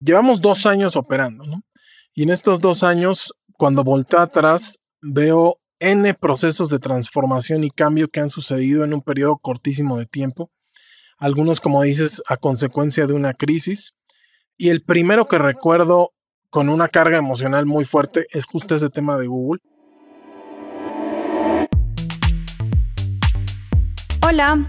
llevamos dos años operando, ¿no? Y en estos dos años, cuando volteo atrás, veo N procesos de transformación y cambio que han sucedido en un periodo cortísimo de tiempo. Algunos, como dices, a consecuencia de una crisis. Y el primero que recuerdo con una carga emocional muy fuerte es justo ese tema de Google. Hola,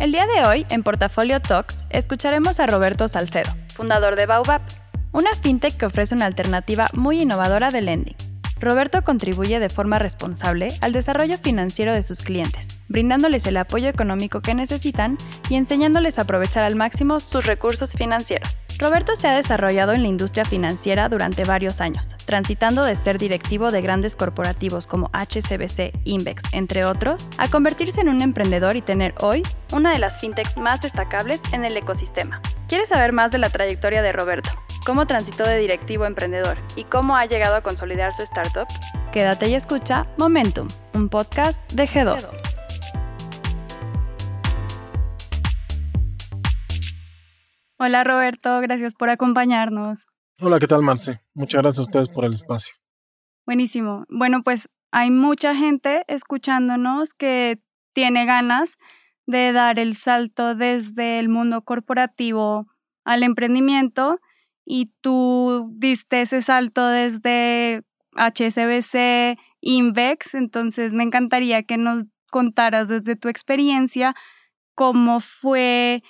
El día de hoy, en Portafolio Talks, escucharemos a Roberto Salcedo, fundador de Baobab, una fintech que ofrece una alternativa muy innovadora de lending. Roberto contribuye de forma responsable al desarrollo financiero de sus clientes, brindándoles el apoyo económico que necesitan y enseñándoles a aprovechar al máximo sus recursos financieros. Roberto se ha desarrollado en la industria financiera durante varios años, transitando de ser directivo de grandes corporativos como HCBC, Invex, entre otros, a convertirse en un emprendedor y tener hoy una de las fintechs más destacables en el ecosistema. ¿Quieres saber más de la trayectoria de Roberto? ¿Cómo transitó de directivo a emprendedor? ¿Y cómo ha llegado a consolidar su startup? Quédate y escucha Momentum, un podcast de G2. Hola Roberto, gracias por acompañarnos. Hola, ¿qué tal Marce? Muchas gracias a ustedes por el espacio. Buenísimo. Bueno, pues hay mucha gente escuchándonos que tiene ganas de dar el salto desde el mundo corporativo al emprendimiento y tú diste ese salto desde HSBC, Invex, entonces me encantaría que nos contaras desde tu experiencia cómo fue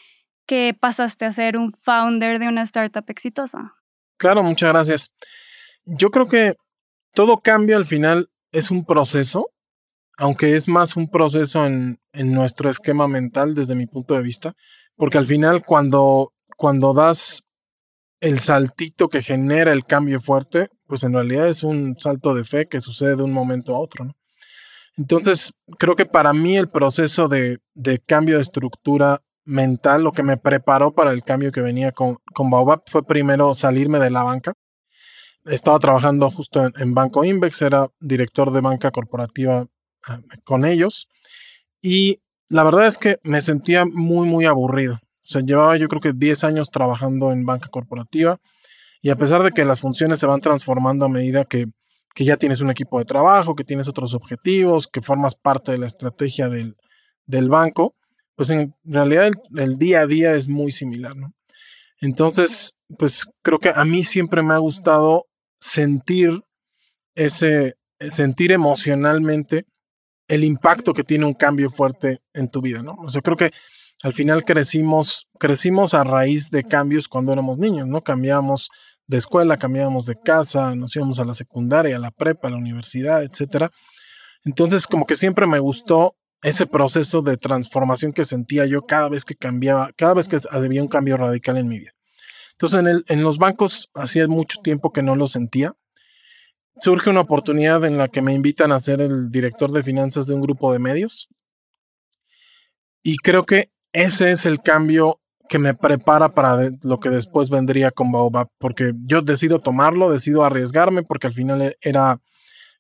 que pasaste a ser un founder de una startup exitosa. Claro, muchas gracias. Yo creo que todo cambio al final es un proceso, aunque es más un proceso en, nuestro esquema mental desde mi punto de vista, porque al final cuando, cuando das el saltito que genera el cambio fuerte, pues en realidad es un salto de fe que sucede de un momento a otro. Entonces, creo que para mí el proceso de, de cambio de estructura mental, lo que me preparó para el cambio que venía con, con Baobab fue primero salirme de la banca. Estaba trabajando justo en, Banco Invex, era director de banca corporativa ah, con ellos y la verdad es que me sentía muy, muy aburrido. O sea, llevaba yo creo que 10 años trabajando en banca corporativa y a pesar de que las funciones se van transformando a medida que, que ya tienes un equipo de trabajo, que tienes otros objetivos, que formas parte de la estrategia del, del banco, pues en realidad el, día a día es muy similar, ¿no? Entonces, pues creo que a mí siempre me ha gustado sentir ese, sentir emocionalmente el impacto que tiene un cambio fuerte en tu vida, ¿no? O sea, creo que al final crecimos, crecimos a raíz de cambios cuando éramos niños, ¿no? Cambiamos de escuela, cambiábamos de casa, nos íbamos a la secundaria, a la prepa, a la universidad, etcétera. Entonces, como que siempre me gustó ese proceso de transformación que sentía yo cada vez que cambiaba, cada vez que había un cambio radical en mi vida. Entonces, en, el, en los bancos hacía mucho tiempo que no lo sentía. Surge una oportunidad en la que me invitan a ser el director de finanzas de un grupo de medios. Y creo que ese es el cambio que me prepara para lo que después vendría con Baobab, porque yo decido tomarlo, decido arriesgarme, porque al final era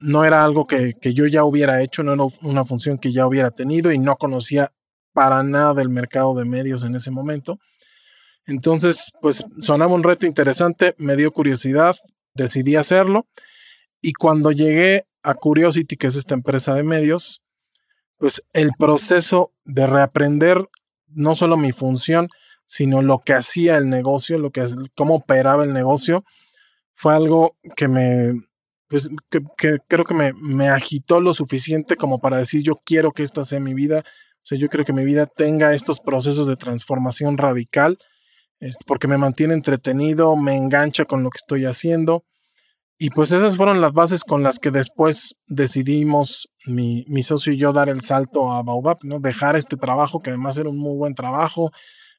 no era algo que, yo ya hubiera hecho, no era una función que ya hubiera tenido y no conocía para nada del mercado de medios en ese momento. Entonces, pues sonaba un reto interesante, me dio curiosidad, decidí hacerlo y cuando llegué a Curiosity, que es esta empresa de medios, pues el proceso de reaprender no solo mi función, sino lo que hacía el negocio, lo que cómo operaba el negocio, fue algo que me pues que, creo que me, me, agitó lo suficiente como para decir yo quiero que esta sea mi vida. O sea, yo creo que mi vida tenga estos procesos de transformación radical, este, porque me mantiene entretenido, me engancha con lo que estoy haciendo. Y pues esas fueron las bases con las que después decidimos mi, mi socio y yo dar el salto a Baobab, ¿no? Dejar este trabajo, que además era un muy buen trabajo,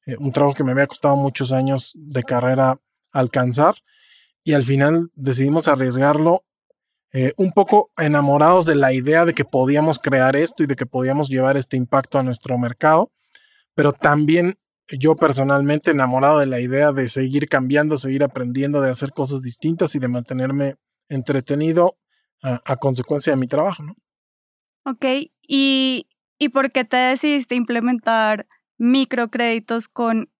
eh, un trabajo que me había costado muchos años de carrera alcanzar y al final decidimos arriesgarlo eh, un poco enamorados de la idea de que podíamos crear esto y de que podíamos llevar este impacto a nuestro mercado, pero también yo personalmente enamorado de la idea de seguir cambiando, seguir aprendiendo, de hacer cosas distintas y de mantenerme entretenido a, consecuencia de mi trabajo, ¿no? Ok, ¿Y, ¿y por qué te decidiste implementar microcréditos con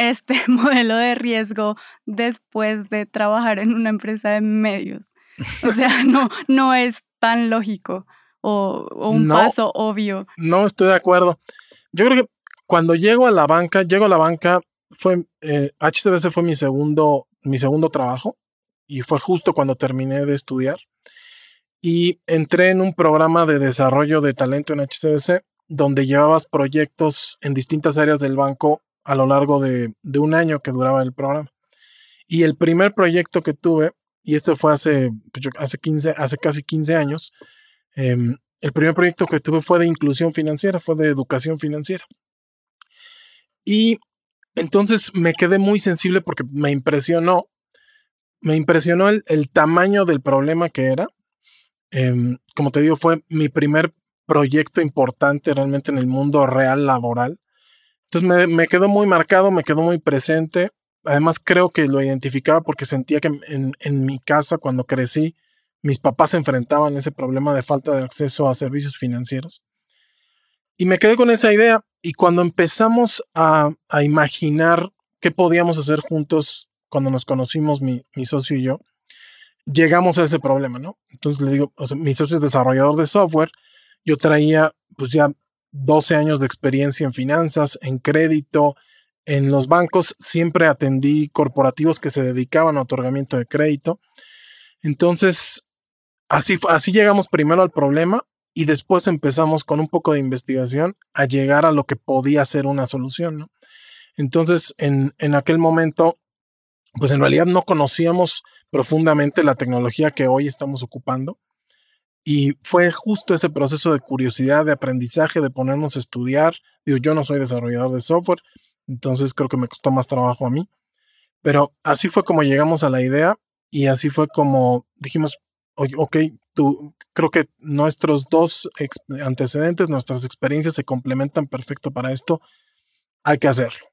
este modelo de riesgo después de trabajar en una empresa de medios. O sea, no, no es tan lógico o, un paso obvio. No estoy de acuerdo. Yo creo que cuando llego a la banca, llego a la banca, fue eh, HCBC fue mi segundo, mi segundo trabajo y fue justo cuando terminé de estudiar. Y entré en un programa de desarrollo de talento en HCBC donde llevabas proyectos en distintas áreas del banco a lo largo de, un año que duraba el programa. Y el primer proyecto que tuve, y este fue hace, pues, hace, 15, hace casi 15 años, em, el primer proyecto que tuve fue de inclusión financiera, fue de educación financiera. Y entonces me quedé muy sensible porque me impresionó, me impresionó el, tamaño del problema que era. Em, como te digo, fue mi primer proyecto importante realmente en el mundo real laboral. Entonces me, quedó muy marcado, me quedó muy presente. Además creo que lo identificaba porque sentía que en, mi casa cuando crecí, mis papás se enfrentaban a ese problema de falta de acceso a servicios financieros. Y me quedé con esa idea y cuando empezamos a, imaginar qué podíamos hacer juntos cuando nos conocimos, mi, socio y yo, llegamos a ese problema, ¿no? Entonces le digo, mi socio es desarrollador de software, yo traía pues ya 12 años de experiencia en finanzas, en crédito, en los bancos siempre atendí corporativos que se dedicaban a otorgamiento de crédito. Entonces, así, así llegamos primero al problema y después empezamos con un poco de investigación a llegar a lo que podía ser una solución. Entonces, en, en aquel momento, pues en realidad no conocíamos profundamente la tecnología que hoy estamos ocupando. Y fue justo ese proceso de curiosidad, de aprendizaje, de ponernos a estudiar. Digo, yo no soy desarrollador de software, entonces creo que me costó más trabajo a mí. Pero así fue como llegamos a la idea y así fue como dijimos, ok, tú, creo que nuestros dos antecedentes, nuestras experiencias se complementan perfecto para esto, hay que hacerlo.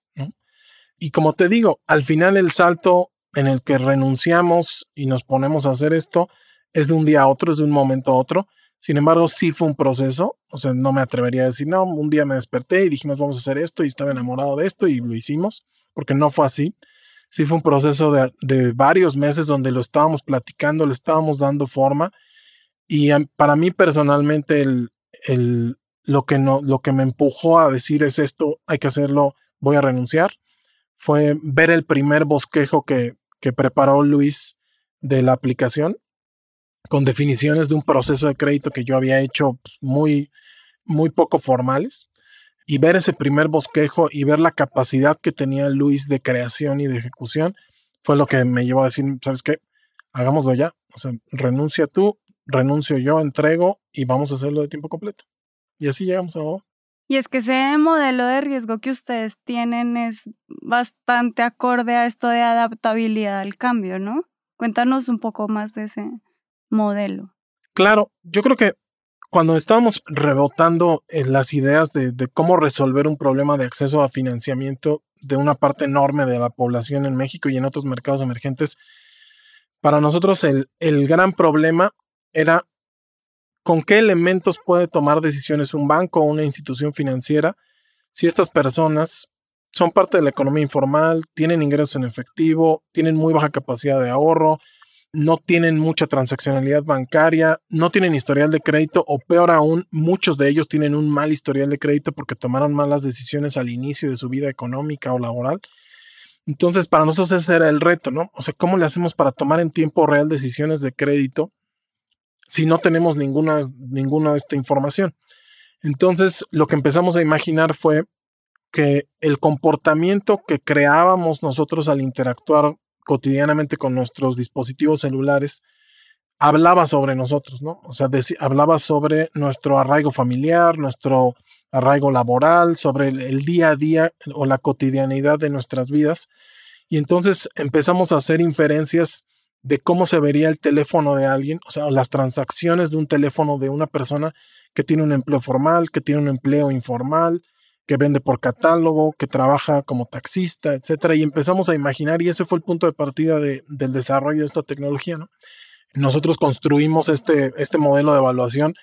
Y como te digo, al final el salto en el que renunciamos y nos ponemos a hacer esto, es de un día a otro, es de un momento a otro. Sin embargo, sí fue un proceso. O sea, no me atrevería a decir, no, un día me desperté y dijimos, vamos a hacer esto y estaba enamorado de esto y lo hicimos, porque no fue así. Sí fue un proceso de, varios meses donde lo estábamos platicando, le estábamos dando forma. Y para mí personalmente, el, lo, que no, lo que me empujó a decir es esto, hay que hacerlo, voy a renunciar, fue ver el primer bosquejo que, que preparó Luis de la aplicación con definiciones de un proceso de crédito que yo había hecho pues, muy, muy poco formales. Y ver ese primer bosquejo y ver la capacidad que tenía Luis de creación y de ejecución fue lo que me llevó a decir, ¿sabes qué? Hagámoslo ya. O sea, renuncia tú, renuncio yo, entrego y vamos a hacerlo de tiempo completo. Y así llegamos a Y es que ese modelo de riesgo que ustedes tienen es bastante acorde a esto de adaptabilidad al cambio, ¿no? Cuéntanos un poco más de ese modelo. Claro, yo creo que cuando estábamos rebotando en las ideas de, cómo resolver un problema de acceso a financiamiento de una parte enorme de la población en México y en otros mercados emergentes, para nosotros el, el gran problema era con qué elementos puede tomar decisiones un banco o una institución financiera si estas personas son parte de la economía informal, tienen ingresos en efectivo, tienen muy baja capacidad de ahorro, no tienen mucha transaccionalidad bancaria, no tienen historial de crédito o peor aún, muchos de ellos tienen un mal historial de crédito porque tomaron malas decisiones al inicio de su vida económica o laboral. Entonces, para nosotros ese era el reto, ¿no? O sea, ¿cómo le hacemos para tomar en tiempo real decisiones de crédito si no tenemos ninguna, ninguna de esta información? Entonces, lo que empezamos a imaginar fue que el comportamiento que creábamos nosotros al interactuar cotidianamente con nuestros dispositivos celulares, hablaba sobre nosotros, ¿no? O sea, hablaba sobre nuestro arraigo familiar, nuestro arraigo laboral, sobre el, día a día o la cotidianidad de nuestras vidas. Y entonces empezamos a hacer inferencias de cómo se vería el teléfono de alguien, o sea, las transacciones de un teléfono de una persona que tiene un empleo formal, que tiene un empleo informal, que vende por catálogo, que trabaja como taxista, etcétera, y empezamos a imaginar, y ese fue el punto de partida del desarrollo de esta tecnología, ¿no? Nosotros construimos este, este modelo de evaluación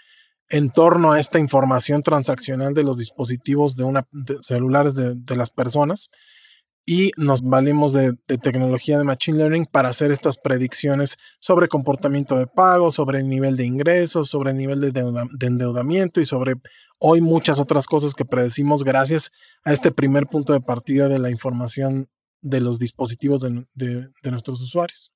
en torno a esta información transaccional de los dispositivos de una celulares de, las personas y nos valimos de, tecnología de Machine Learning para hacer estas predicciones sobre comportamiento de pago, sobre el nivel de ingresos, sobre el nivel de, endeudamiento y sobre hoy muchas otras cosas que predecimos gracias a este primer punto de partida de la información de los dispositivos de nuestros usuarios.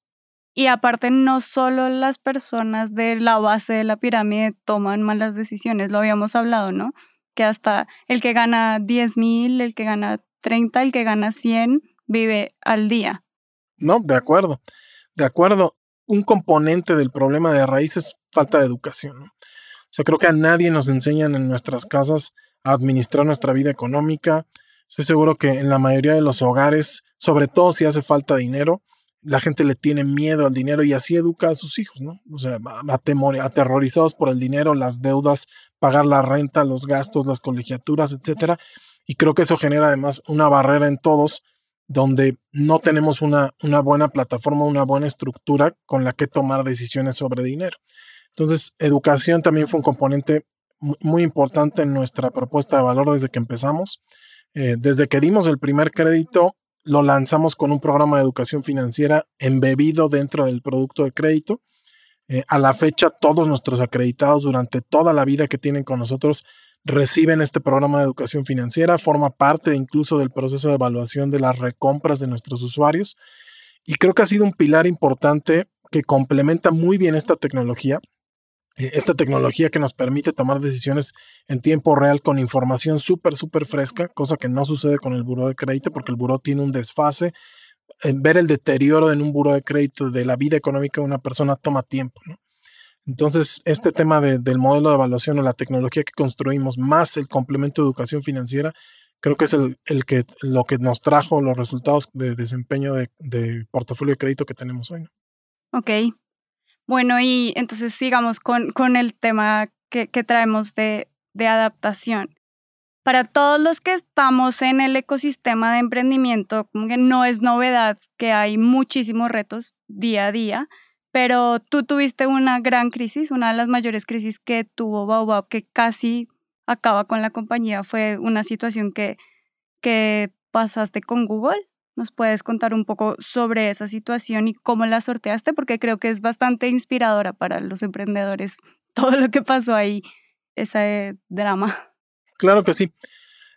Y aparte, no solo las personas de la base de la pirámide toman malas decisiones, lo habíamos hablado, ¿no? Que hasta el que gana 10 mil, el que gana 30, el que gana 100, vive al día. No, de acuerdo. De acuerdo. Un componente del problema de raíz es falta de educación. ¿no? O sea, creo que a nadie nos enseñan en nuestras casas a administrar nuestra vida económica. Estoy seguro que en la mayoría de los hogares, sobre todo si hace falta dinero, la gente le tiene miedo al dinero y así educa a sus hijos, ¿no? O sea, aterrorizados por el dinero, las deudas, pagar la renta, los gastos, las colegiaturas, etcétera. Y creo que eso genera además una barrera en todos donde no tenemos una, una buena plataforma, una buena estructura con la que tomar decisiones sobre dinero. Entonces, educación también fue un componente muy importante en nuestra propuesta de valor desde que empezamos. Eh, desde que dimos el primer crédito, lo lanzamos con un programa de educación financiera embebido dentro del producto de crédito. Eh, a la fecha, todos nuestros acreditados durante toda la vida que tienen con nosotros reciben este programa de educación financiera, forma parte incluso del proceso de evaluación de las recompras de nuestros usuarios. Y creo que ha sido un pilar importante que complementa muy bien esta tecnología eh, esta tecnología que nos permite tomar decisiones en tiempo real con información súper, súper fresca, cosa que no sucede con el buro de crédito porque el buro tiene un desfase. En ver el deterioro en un buro de crédito de la vida económica de una persona toma tiempo. Entonces, este tema del modelo de evaluación o la tecnología que construimos más el complemento de educación financiera, creo que es el, que, lo que nos trajo los resultados de desempeño de, portafolio de crédito que tenemos hoy. Ok, bueno, y entonces sigamos con, con el tema que, que traemos de, de adaptación. Para todos los que estamos en el ecosistema de emprendimiento, como que no es novedad que hay muchísimos retos día a día, pero tú tuviste una gran crisis, una de las mayores crisis que tuvo Baobab, que casi acaba con la compañía, fue una situación que, que pasaste con Google. ¿Nos puedes contar un poco sobre esa situación y cómo la sorteaste? Porque creo que es bastante inspiradora para los emprendedores todo lo que pasó ahí, ese drama. Claro que sí.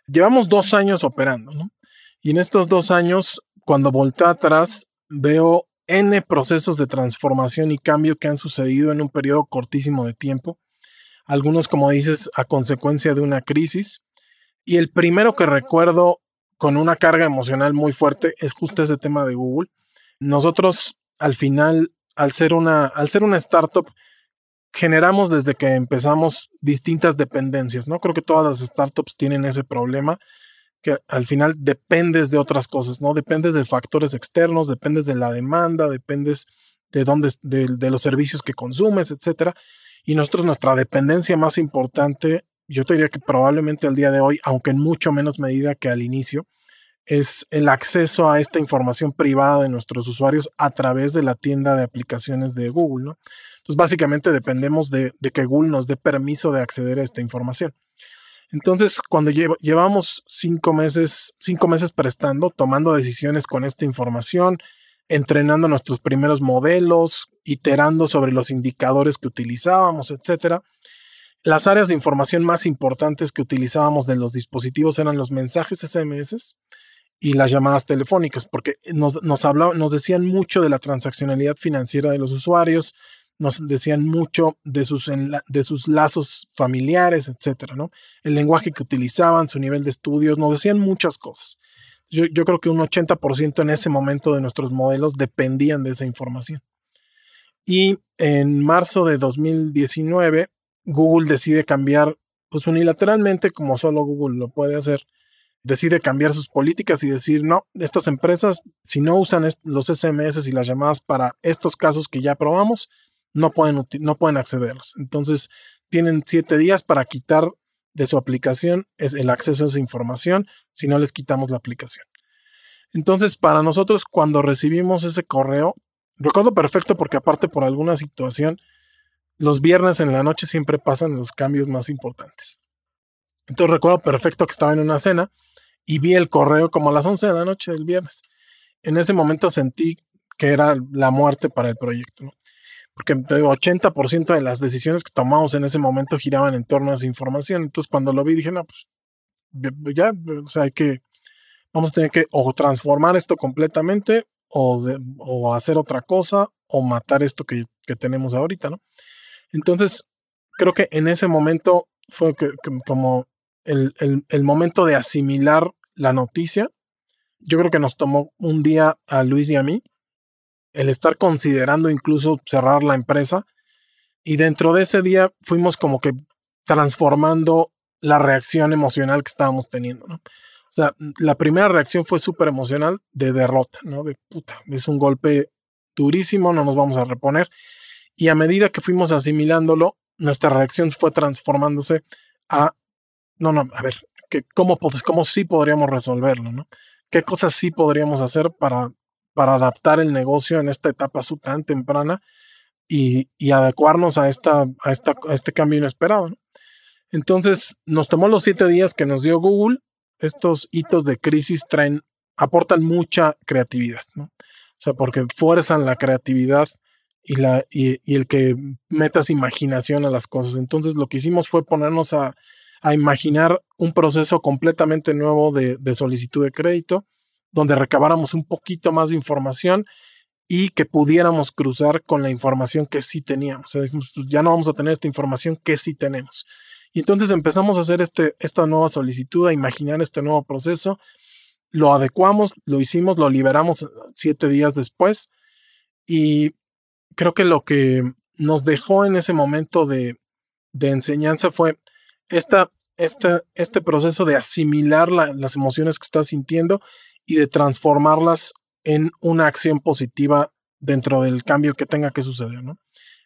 Llevamos dos años operando, ¿no? Y en estos dos años, cuando volteo atrás, veo N procesos de transformación y cambio que han sucedido en un periodo cortísimo de tiempo. Algunos, como dices, a consecuencia de una crisis. Y el primero que recuerdo con una carga emocional muy fuerte es justo ese tema de Google. Nosotros al final, al ser una, al ser una startup, generamos desde que empezamos distintas dependencias, ¿no? Creo que todas las startups tienen ese problema que al final dependes de otras cosas, ¿no? Dependes de factores externos, dependes de la demanda, dependes de dónde, de, de los servicios que consumes, etcétera. Y nosotros, nuestra dependencia más importante yo te diría que probablemente al día de hoy, aunque en mucho menos medida que al inicio, es el acceso a esta información privada de nuestros usuarios a través de la tienda de aplicaciones de Google. Entonces, básicamente dependemos de, que Google nos dé permiso de acceder a esta información. Entonces, cuando llevamos cinco meses, cinco meses prestando, tomando decisiones con esta información, entrenando nuestros primeros modelos, iterando sobre los indicadores que utilizábamos, etcétera, las áreas de información más importantes que utilizábamos de los dispositivos eran los mensajes SMS y las llamadas telefónicas, porque nos, nos, nos decían mucho de la transaccionalidad financiera de los usuarios, nos decían mucho de sus, de sus lazos familiares, etcétera, ¿no? El lenguaje que utilizaban, su nivel de estudios, nos decían muchas cosas. Yo, yo creo que un 80% en ese momento de nuestros modelos dependían de esa información. Y en marzo de 2019 Google decide cambiar, pues unilateralmente, como solo Google lo puede hacer, decide cambiar sus políticas y decir, no, estas empresas, si no usan los SMS y las llamadas para estos casos que ya probamos, no pueden, no pueden accederlos. Entonces, tienen siete días para quitar de su aplicación el acceso a esa información si no les quitamos la aplicación. Entonces, para nosotros, cuando recibimos ese correo, recuerdo perfecto porque aparte por alguna situación, los viernes en la noche siempre pasan los cambios más importantes. Entonces recuerdo perfecto que estaba en una cena y vi el correo como a las 11 de la noche del viernes. En ese momento sentí que era la muerte para el proyecto, ¿no? Porque el 80% de las decisiones que tomamos en ese momento giraban en torno a esa información. Entonces cuando lo vi dije, no, pues ya, o sea, hay que, vamos a tener que o transformar esto completamente o, o hacer otra cosa o matar esto que, que tenemos ahorita, ¿no? Entonces, creo que en ese momento fue que, como el, el, momento de asimilar la noticia. Yo creo que nos tomó un día a Luis y a mí el estar considerando incluso cerrar la empresa. Y dentro de ese día fuimos como que transformando la reacción emocional que estábamos teniendo, ¿no? O sea, la primera reacción fue súper emocional de derrota, ¿no? De puta, es un golpe durísimo, no nos vamos a reponer. Y a medida que fuimos asimilándolo, nuestra reacción fue transformándose a no, no, a ver, que cómo, cómo sí podríamos resolverlo, ¿no? ¿Qué cosas sí podríamos hacer para, para adaptar el negocio en esta etapa tan temprana y, adecuarnos a, esta, a, esta, este cambio inesperado? Entonces, nos tomó los siete días que nos dio Google. Estos hitos de crisis traen, aportan mucha creatividad, ¿no? O sea, porque fuerzan la creatividad y, la, y, y el que metas imaginación a las cosas. Entonces, lo que hicimos fue ponernos a, a imaginar un proceso completamente nuevo de, solicitud de crédito, donde recabáramos un poquito más de información y que pudiéramos cruzar con la información que sí teníamos. Pues, ya no vamos a tener esta información que sí tenemos. Y entonces empezamos a hacer este, esta nueva solicitud, a imaginar este nuevo proceso, lo adecuamos, lo hicimos, lo liberamos siete días después y creo que lo que nos dejó en ese momento de, de enseñanza fue esta, este proceso de asimilar las emociones que estás sintiendo y de transformarlas en una acción positiva dentro del cambio que tenga que suceder. ¿no?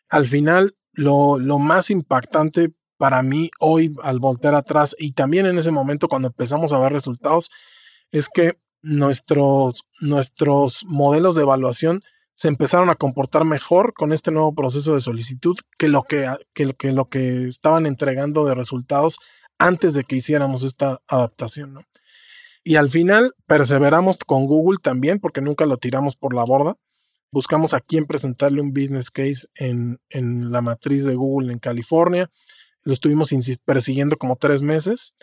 Al final, lo, lo más impactante para mí hoy al voltear atrás y también en ese momento cuando empezamos a ver resultados es que nuestros, nuestros modelos de evaluación se empezaron a comportar mejor con este nuevo proceso de solicitud que lo que, que, que lo que estaban entregando de resultados antes de que hiciéramos esta adaptación. ¿no? Y al final perseveramos con Google también porque nunca lo tiramos por la borda. Buscamos a quién presentarle un business case en, en la matriz de Google en California. Lo estuvimos persiguiendo como tres meses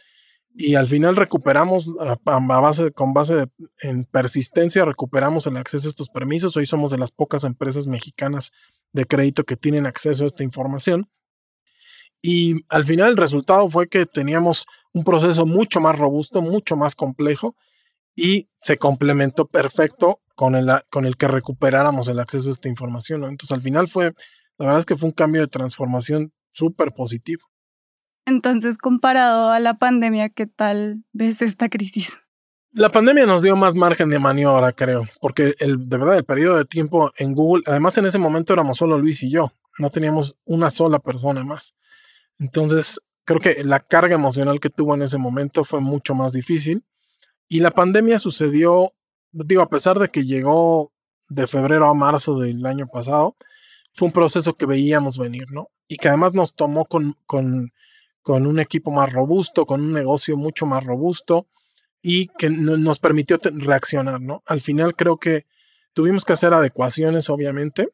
y al final recuperamos a, base con base en persistencia recuperamos el acceso a estos permisos. Hoy somos de las pocas empresas mexicanas de crédito que tienen acceso a esta información. Y al final el resultado fue que teníamos un proceso mucho más robusto, mucho más complejo y se complementó perfecto con el, con el que recuperáramos el acceso a esta información. Entonces al final fue, la verdad es que fue un cambio de transformación súper positivo. Entonces, comparado a la pandemia, ¿qué tal ves esta crisis? La pandemia nos dio más margen de maniobra, creo, porque el, de verdad el periodo de tiempo en Google, además en ese momento éramos solo Luis y yo, no teníamos una sola persona más. Entonces, creo que la carga emocional que tuvo en ese momento fue mucho más difícil. Y la pandemia sucedió, digo, a pesar de que llegó de febrero a marzo del año pasado, fue un proceso que veíamos venir, ¿no? Y que además nos tomó con, con con un equipo más robusto, con un negocio mucho más robusto y que nos permitió reaccionar, ¿no? Al final creo que tuvimos que hacer adecuaciones, obviamente,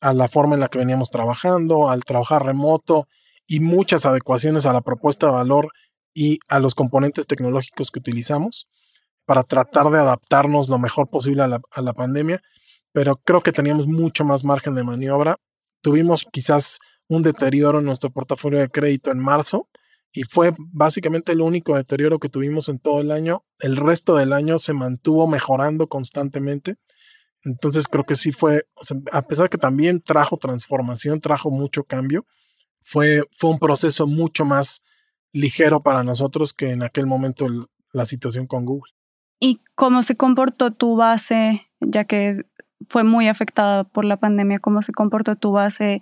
a la forma en la que veníamos trabajando, al trabajar remoto y muchas adecuaciones a la propuesta de valor y a los componentes tecnológicos que utilizamos para tratar de adaptarnos lo mejor posible a la, a la pandemia, pero creo que teníamos mucho más margen de maniobra. Tuvimos quizás un deterioro en nuestro portafolio de crédito en marzo y fue básicamente el único deterioro que tuvimos en todo el año. El resto del año se mantuvo mejorando constantemente. Entonces creo que sí fue, a pesar que también trajo transformación, trajo mucho cambio, fue, fue un proceso mucho más ligero para nosotros que en aquel momento la situación con Google. ¿Y cómo se comportó tu base, ya que fue muy afectada por la pandemia, cómo se comportó tu base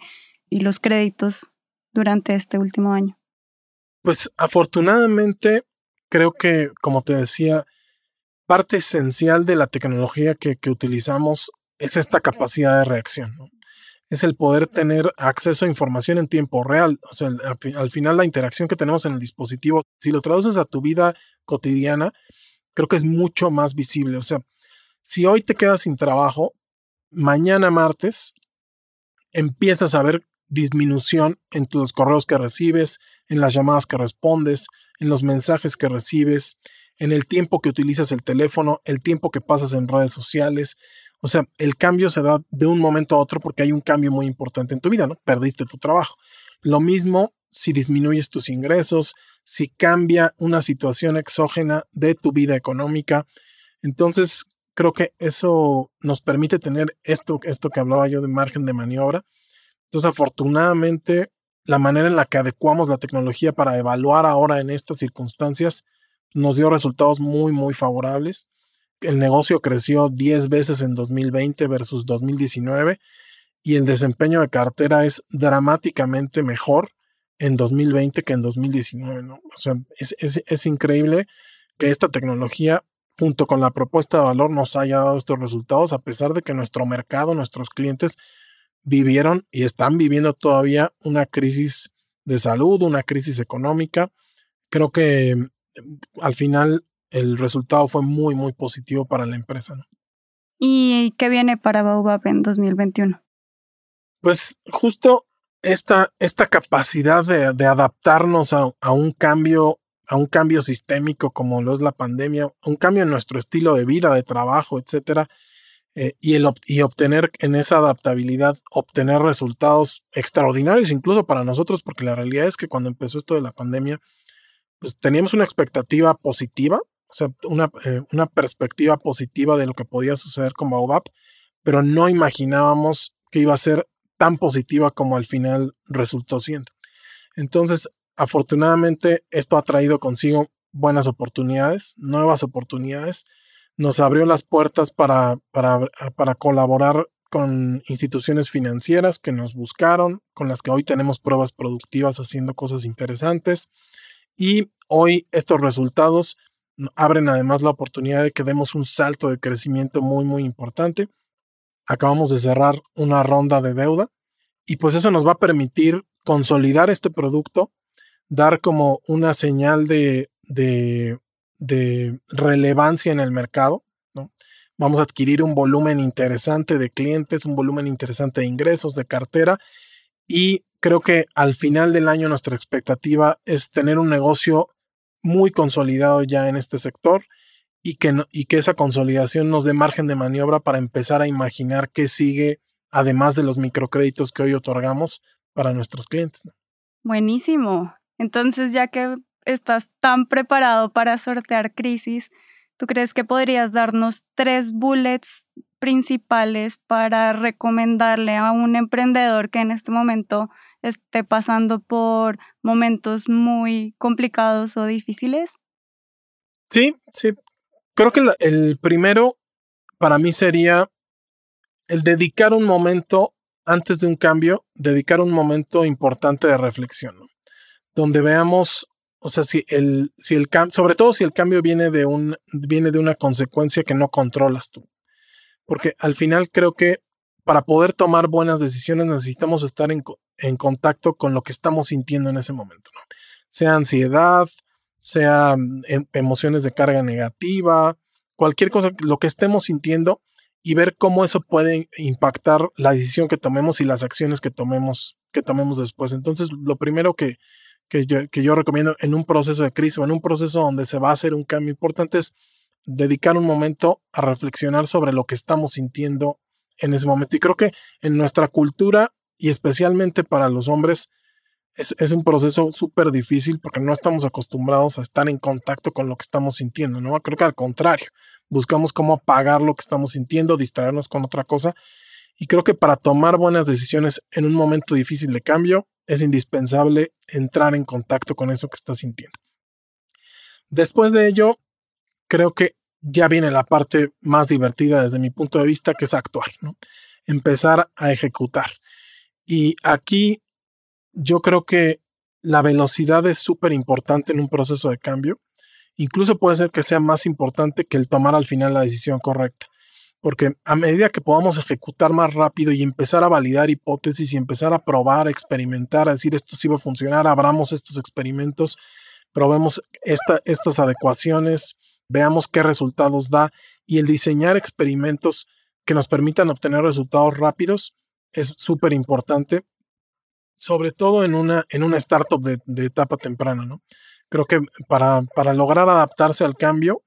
y los créditos durante este último año? Pues afortunadamente, creo que, como te decía, parte esencial de la tecnología que, utilizamos es esta capacidad de reacción. Es el poder tener acceso a información en tiempo real. O sea, al, final la interacción que tenemos en el dispositivo, si lo traduces a tu vida cotidiana, creo que es mucho más visible. O sea, si hoy te quedas sin trabajo, mañana martes empiezas a ver disminución en tus correos que recibes, en las llamadas que respondes, en los mensajes que recibes, en el tiempo que utilizas el teléfono, el tiempo que pasas en redes sociales. O sea, el cambio se da de un momento a otro porque hay un cambio muy importante en tu vida, ¿no? Perdiste tu trabajo. Lo mismo si disminuyes tus ingresos, si cambia una situación exógena de tu vida económica. Entonces, creo que eso nos permite tener esto, esto que hablaba yo de margen de maniobra. Entonces, afortunadamente, la manera en la que adecuamos la tecnología para evaluar ahora en estas circunstancias nos dio resultados muy, muy favorables. El negocio creció 10 veces en 2020 versus 2019 y el desempeño de cartera es dramáticamente mejor en 2020 que en 2019. ¿no? O sea, es, es increíble que esta tecnología junto con la propuesta de valor nos haya dado estos resultados, a pesar de que nuestro mercado, nuestros clientes vivieron y están viviendo todavía una crisis de salud, una crisis económica. Creo que mm, al final el resultado fue muy, muy positivo para la empresa. ¿Y qué viene para Baobab en 2021? Pues justo esta, esta capacidad de, de adaptarnos a, a, un cambio a un cambio sistémico como lo es la pandemia, un cambio en nuestro estilo de vida, de trabajo, etcétera, eh, y, el, y obtener en esa adaptabilidad, obtener resultados extraordinarios incluso para nosotros, porque la realidad es que cuando empezó esto de la pandemia, pues teníamos una expectativa positiva, o sea, una, eh, una perspectiva positiva de lo que podía suceder con Baobab, pero no imaginábamos que iba a ser tan positiva como al final resultó siendo. Entonces, afortunadamente esto ha traído consigo buenas oportunidades, nuevas oportunidades. Nos abrió las puertas para, para, para colaborar con instituciones financieras que nos buscaron, con las que hoy tenemos pruebas productivas haciendo cosas interesantes. Y hoy estos resultados abren además la oportunidad de que demos un salto de crecimiento muy, muy importante. Acabamos de cerrar una ronda de deuda y pues eso nos va a permitir consolidar este producto dar como una señal de, de, relevancia en el mercado. ¿no? Vamos a adquirir un volumen interesante de clientes, un volumen interesante de ingresos, de cartera. Y creo que al final del año nuestra expectativa es tener un negocio muy consolidado ya en este sector y que, y que esa consolidación nos dé margen de maniobra para empezar a imaginar qué sigue, además de los microcréditos que hoy otorgamos para nuestros clientes. Buenísimo. Entonces, ya que estás tan preparado para sortear crisis, ¿tú crees que podrías darnos tres bullets principales para recomendarle a un emprendedor que en este momento esté pasando por momentos muy complicados o difíciles? Sí, sí. Creo que el primero para mí sería el dedicar un momento antes de un cambio, dedicar un momento importante de reflexión donde veamos, o sea, si el, si el sobre todo si el cambio viene de, un, viene de una consecuencia que no controlas tú. Porque al final creo que para poder tomar buenas decisiones necesitamos estar en, en contacto con lo que estamos sintiendo en ese momento. Sea ansiedad, sea mm, em, emociones de carga negativa, cualquier cosa, lo que estemos sintiendo y ver cómo eso puede impactar la decisión que tomemos y las acciones que tomemos, que tomemos después. Entonces, lo primero que, que yo, recomiendo en un proceso de crisis o en un proceso donde se va a hacer un cambio importante es dedicar un momento a reflexionar sobre lo que estamos sintiendo en ese momento. Y creo que en nuestra cultura y especialmente para los hombres es, un proceso súper difícil porque no estamos acostumbrados a estar en contacto con lo que estamos sintiendo, ¿no? Creo que al contrario, buscamos cómo apagar lo que estamos sintiendo, distraernos con otra cosa. Y creo que para tomar buenas decisiones en un momento difícil de cambio, es indispensable entrar en contacto con eso que estás sintiendo. Después de ello, creo que ya viene la parte más divertida desde mi punto de vista, que es actuar. Empezar a ejecutar. Y aquí yo creo que la velocidad es súper importante en un proceso de cambio. Incluso puede ser que sea más importante que el tomar al final la decisión correcta. Porque a medida que podamos ejecutar más rápido y empezar a validar hipótesis y empezar a probar, a experimentar, a decir esto sí va a funcionar, abramos estos experimentos, probemos estas adecuaciones, veamos qué resultados da y el diseñar experimentos que nos permitan obtener resultados rápidos es súper importante, sobre todo en una, en una startup de, etapa temprana, ¿no? Creo que para, para lograr adaptarse al cambio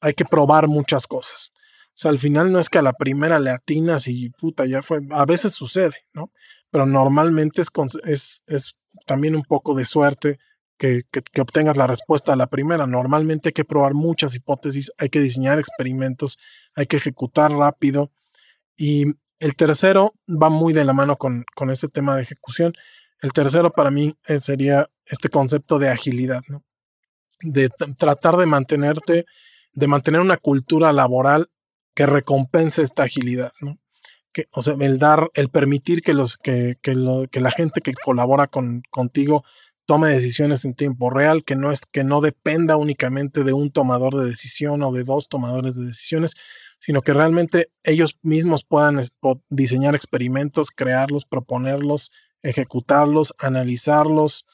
hay que probar muchas cosas. O sea, al final no es que a la primera le atinas y puta, ya fue. A veces sucede, ¿no? Pero normalmente es, es, es también un poco de suerte que, que, obtengas la respuesta a la primera. Normalmente hay que probar muchas hipótesis, hay que diseñar experimentos, hay que ejecutar rápido. Y el tercero va muy de la mano con, con este tema de ejecución. El tercero para mí eh, sería este concepto de agilidad, ¿no? De tratar de mantenerte, de mantener una cultura laboral que recompense esta agilidad, ¿no? Que, o sea, el dar, el permitir que, los, que, que, lo, que la gente que colabora con, contigo tome decisiones en tiempo real, que no, es, que no dependa únicamente de un tomador de decisión o de dos tomadores de decisiones, sino que realmente ellos mismos puedan diseñar experimentos, crearlos, proponerlos, ejecutarlos, analizarlos.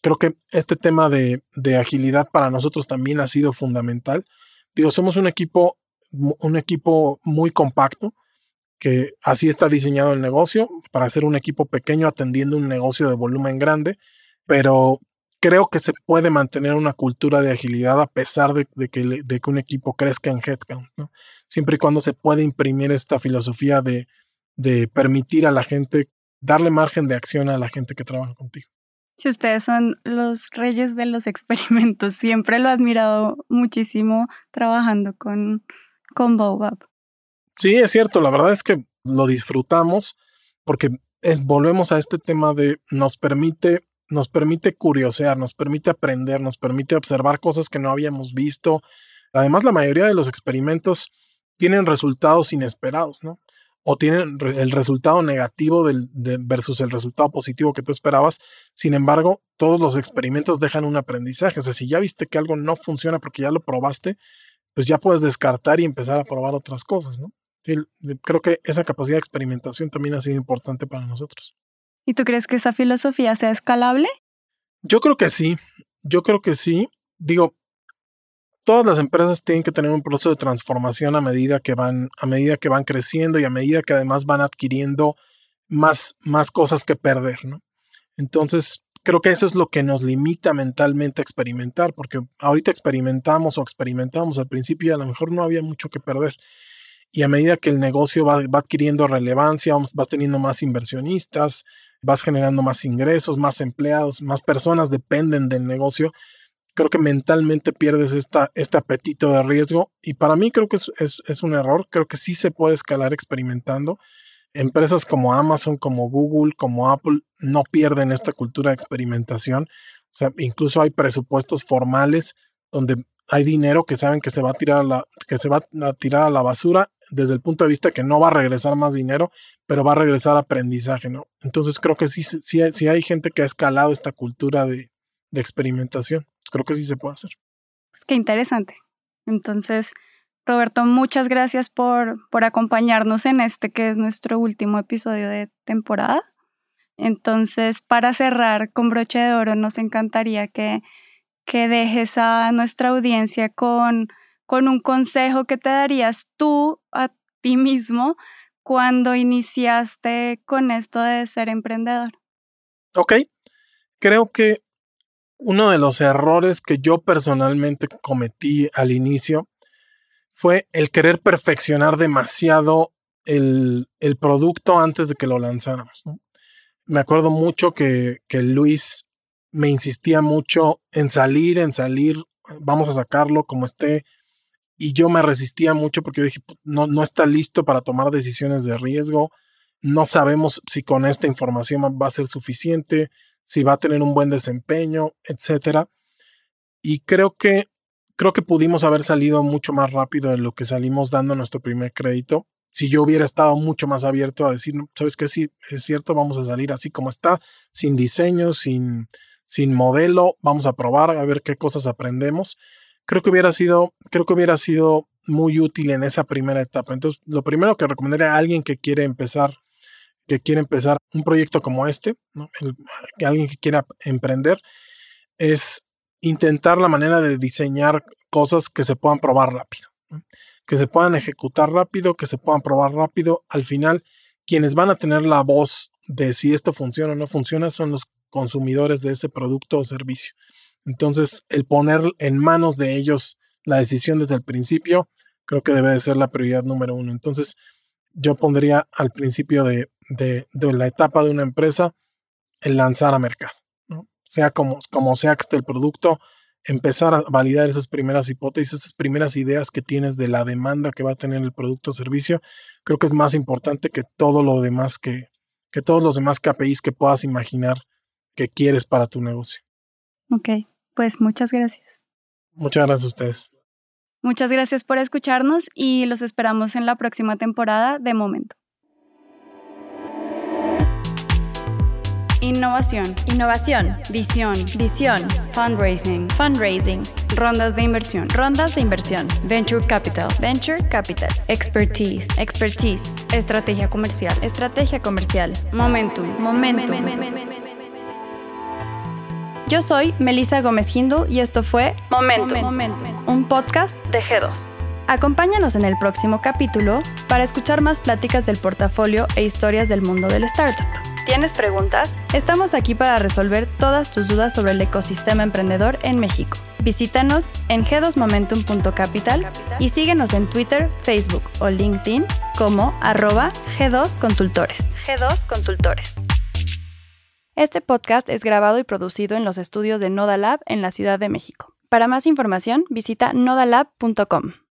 Creo que este tema de, de agilidad para nosotros también ha sido fundamental. Digo, somos un equipo un equipo muy compacto, que así está diseñado el negocio, para ser un equipo pequeño atendiendo un negocio de volumen grande, pero creo que se puede mantener una cultura de agilidad a pesar de, que, de que, un equipo crezca en headcount, ¿no? siempre y cuando se puede imprimir esta filosofía de, de permitir a la gente, darle margen de acción a la gente que trabaja contigo. Si ustedes son los reyes de los experimentos, siempre lo he admirado muchísimo trabajando con, con Baobab. Sí, es cierto, la verdad es que lo disfrutamos porque es, volvemos a este tema de nos permite, nos permite curiosear, nos permite aprender, nos permite observar cosas que no habíamos visto. Además, la mayoría de los experimentos tienen resultados inesperados, ¿no? O tienen el resultado negativo del, versus el resultado positivo que tú esperabas. Sin embargo, todos los experimentos dejan un aprendizaje. O sea, si ya viste que algo no funciona porque ya lo probaste, pues ya puedes descartar y empezar a probar otras cosas, ¿no? creo que esa capacidad de experimentación también ha sido importante para nosotros. ¿Y tú crees que esa filosofía sea escalable? Yo creo que sí, yo creo que sí. Digo, todas las empresas tienen que tener un proceso de transformación a medida que van, a medida que van creciendo y a medida que además van adquiriendo más, más cosas que perder, ¿no? Entonces, creo que eso es lo que nos limita mentalmente a experimentar, porque ahorita experimentamos o experimentamos al principio y a lo mejor no había mucho que perder. Y a medida que el negocio va, adquiriendo relevancia, vas teniendo más inversionistas, vas generando más ingresos, más empleados, más personas dependen del negocio, creo que mentalmente pierdes esta, este apetito de riesgo. Y para mí creo que es, es un error, creo que sí se puede escalar experimentando empresas como Amazon, como Google, como Apple no pierden esta cultura de experimentación. O sea, incluso hay presupuestos formales donde hay dinero que saben que se va a tirar a la, que se va a tirar a la basura desde el punto de vista que no va a regresar más dinero, pero va a regresar aprendizaje, ¿no? Entonces creo que sí, sí, sí hay gente que ha escalado esta cultura de, de experimentación. Pues creo que sí se puede hacer. Pues qué interesante. Entonces, Roberto, muchas gracias por, por acompañarnos en este que es nuestro último episodio de temporada. Entonces, para cerrar con broche de oro, nos encantaría que, que dejes a nuestra audiencia con, con un consejo que te darías tú a ti mismo cuando iniciaste con esto de ser emprendedor. Ok, creo que uno de los errores que yo personalmente cometí al inicio fue el querer perfeccionar demasiado el, producto antes de que lo lanzáramos. Me acuerdo mucho que, que Luis me insistía mucho en salir, en salir, vamos a sacarlo como esté. Y yo me resistía mucho porque dije, no, no está listo para tomar decisiones de riesgo. No sabemos si con esta información va a ser suficiente, si va a tener un buen desempeño, etc. Y creo que creo que pudimos haber salido mucho más rápido de lo que salimos dando nuestro primer crédito. Si yo hubiera estado mucho más abierto a decir, ¿sabes qué? Sí, es cierto, vamos a salir así como está, sin diseño, sin, sin modelo, vamos a probar, a ver qué cosas aprendemos. Creo que hubiera sido, creo que hubiera sido muy útil en esa primera etapa. Entonces, lo primero que recomendaría a alguien que quiere empezar, que quiere empezar un proyecto como este, alguien que quiera emprender, es intentar la manera de diseñar cosas que se puedan probar rápido, que se puedan ejecutar rápido, que se puedan probar rápido. Al final, quienes van a tener la voz de si esto funciona o no funciona son los consumidores de ese producto o servicio. Entonces, el poner en manos de ellos la decisión desde el principio, creo que debe de ser la prioridad número uno. Entonces, yo pondría al principio de, la etapa de una empresa el lanzar a mercado, sea como, como sea que esté el producto, empezar a validar esas primeras hipótesis, esas primeras ideas que tienes de la demanda que va a tener el producto o servicio, creo que es más importante que todo lo demás que, que todos los demás KPIs que puedas imaginar que quieres para tu negocio. Ok, pues muchas gracias. Muchas gracias a ustedes. Muchas gracias por escucharnos y los esperamos en la próxima temporada de Momento. Innovación. Innovación. Visión. Visión. Fundraising. Fundraising. Rondas de inversión. Rondas de inversión. Venture Capital. Venture Capital. Expertise. Expertise. Estrategia comercial. Estrategia comercial. Momentum. Momentum. Yo soy Melissa Gómez Hindu y esto fue Momentum, un podcast de G2. Acompáñanos en el próximo capítulo para escuchar más pláticas del portafolio e historias del mundo del startup. ¿Tienes preguntas? Estamos aquí para resolver todas tus dudas sobre el ecosistema emprendedor en México. Visítanos en g2momentum.capital y síguenos en Twitter, Facebook o LinkedIn como arroba G2 Consultores. G2 Consultores. Este podcast es grabado y producido en los estudios de Nodalab en la Ciudad de México. Para más información, visita nodalab.com.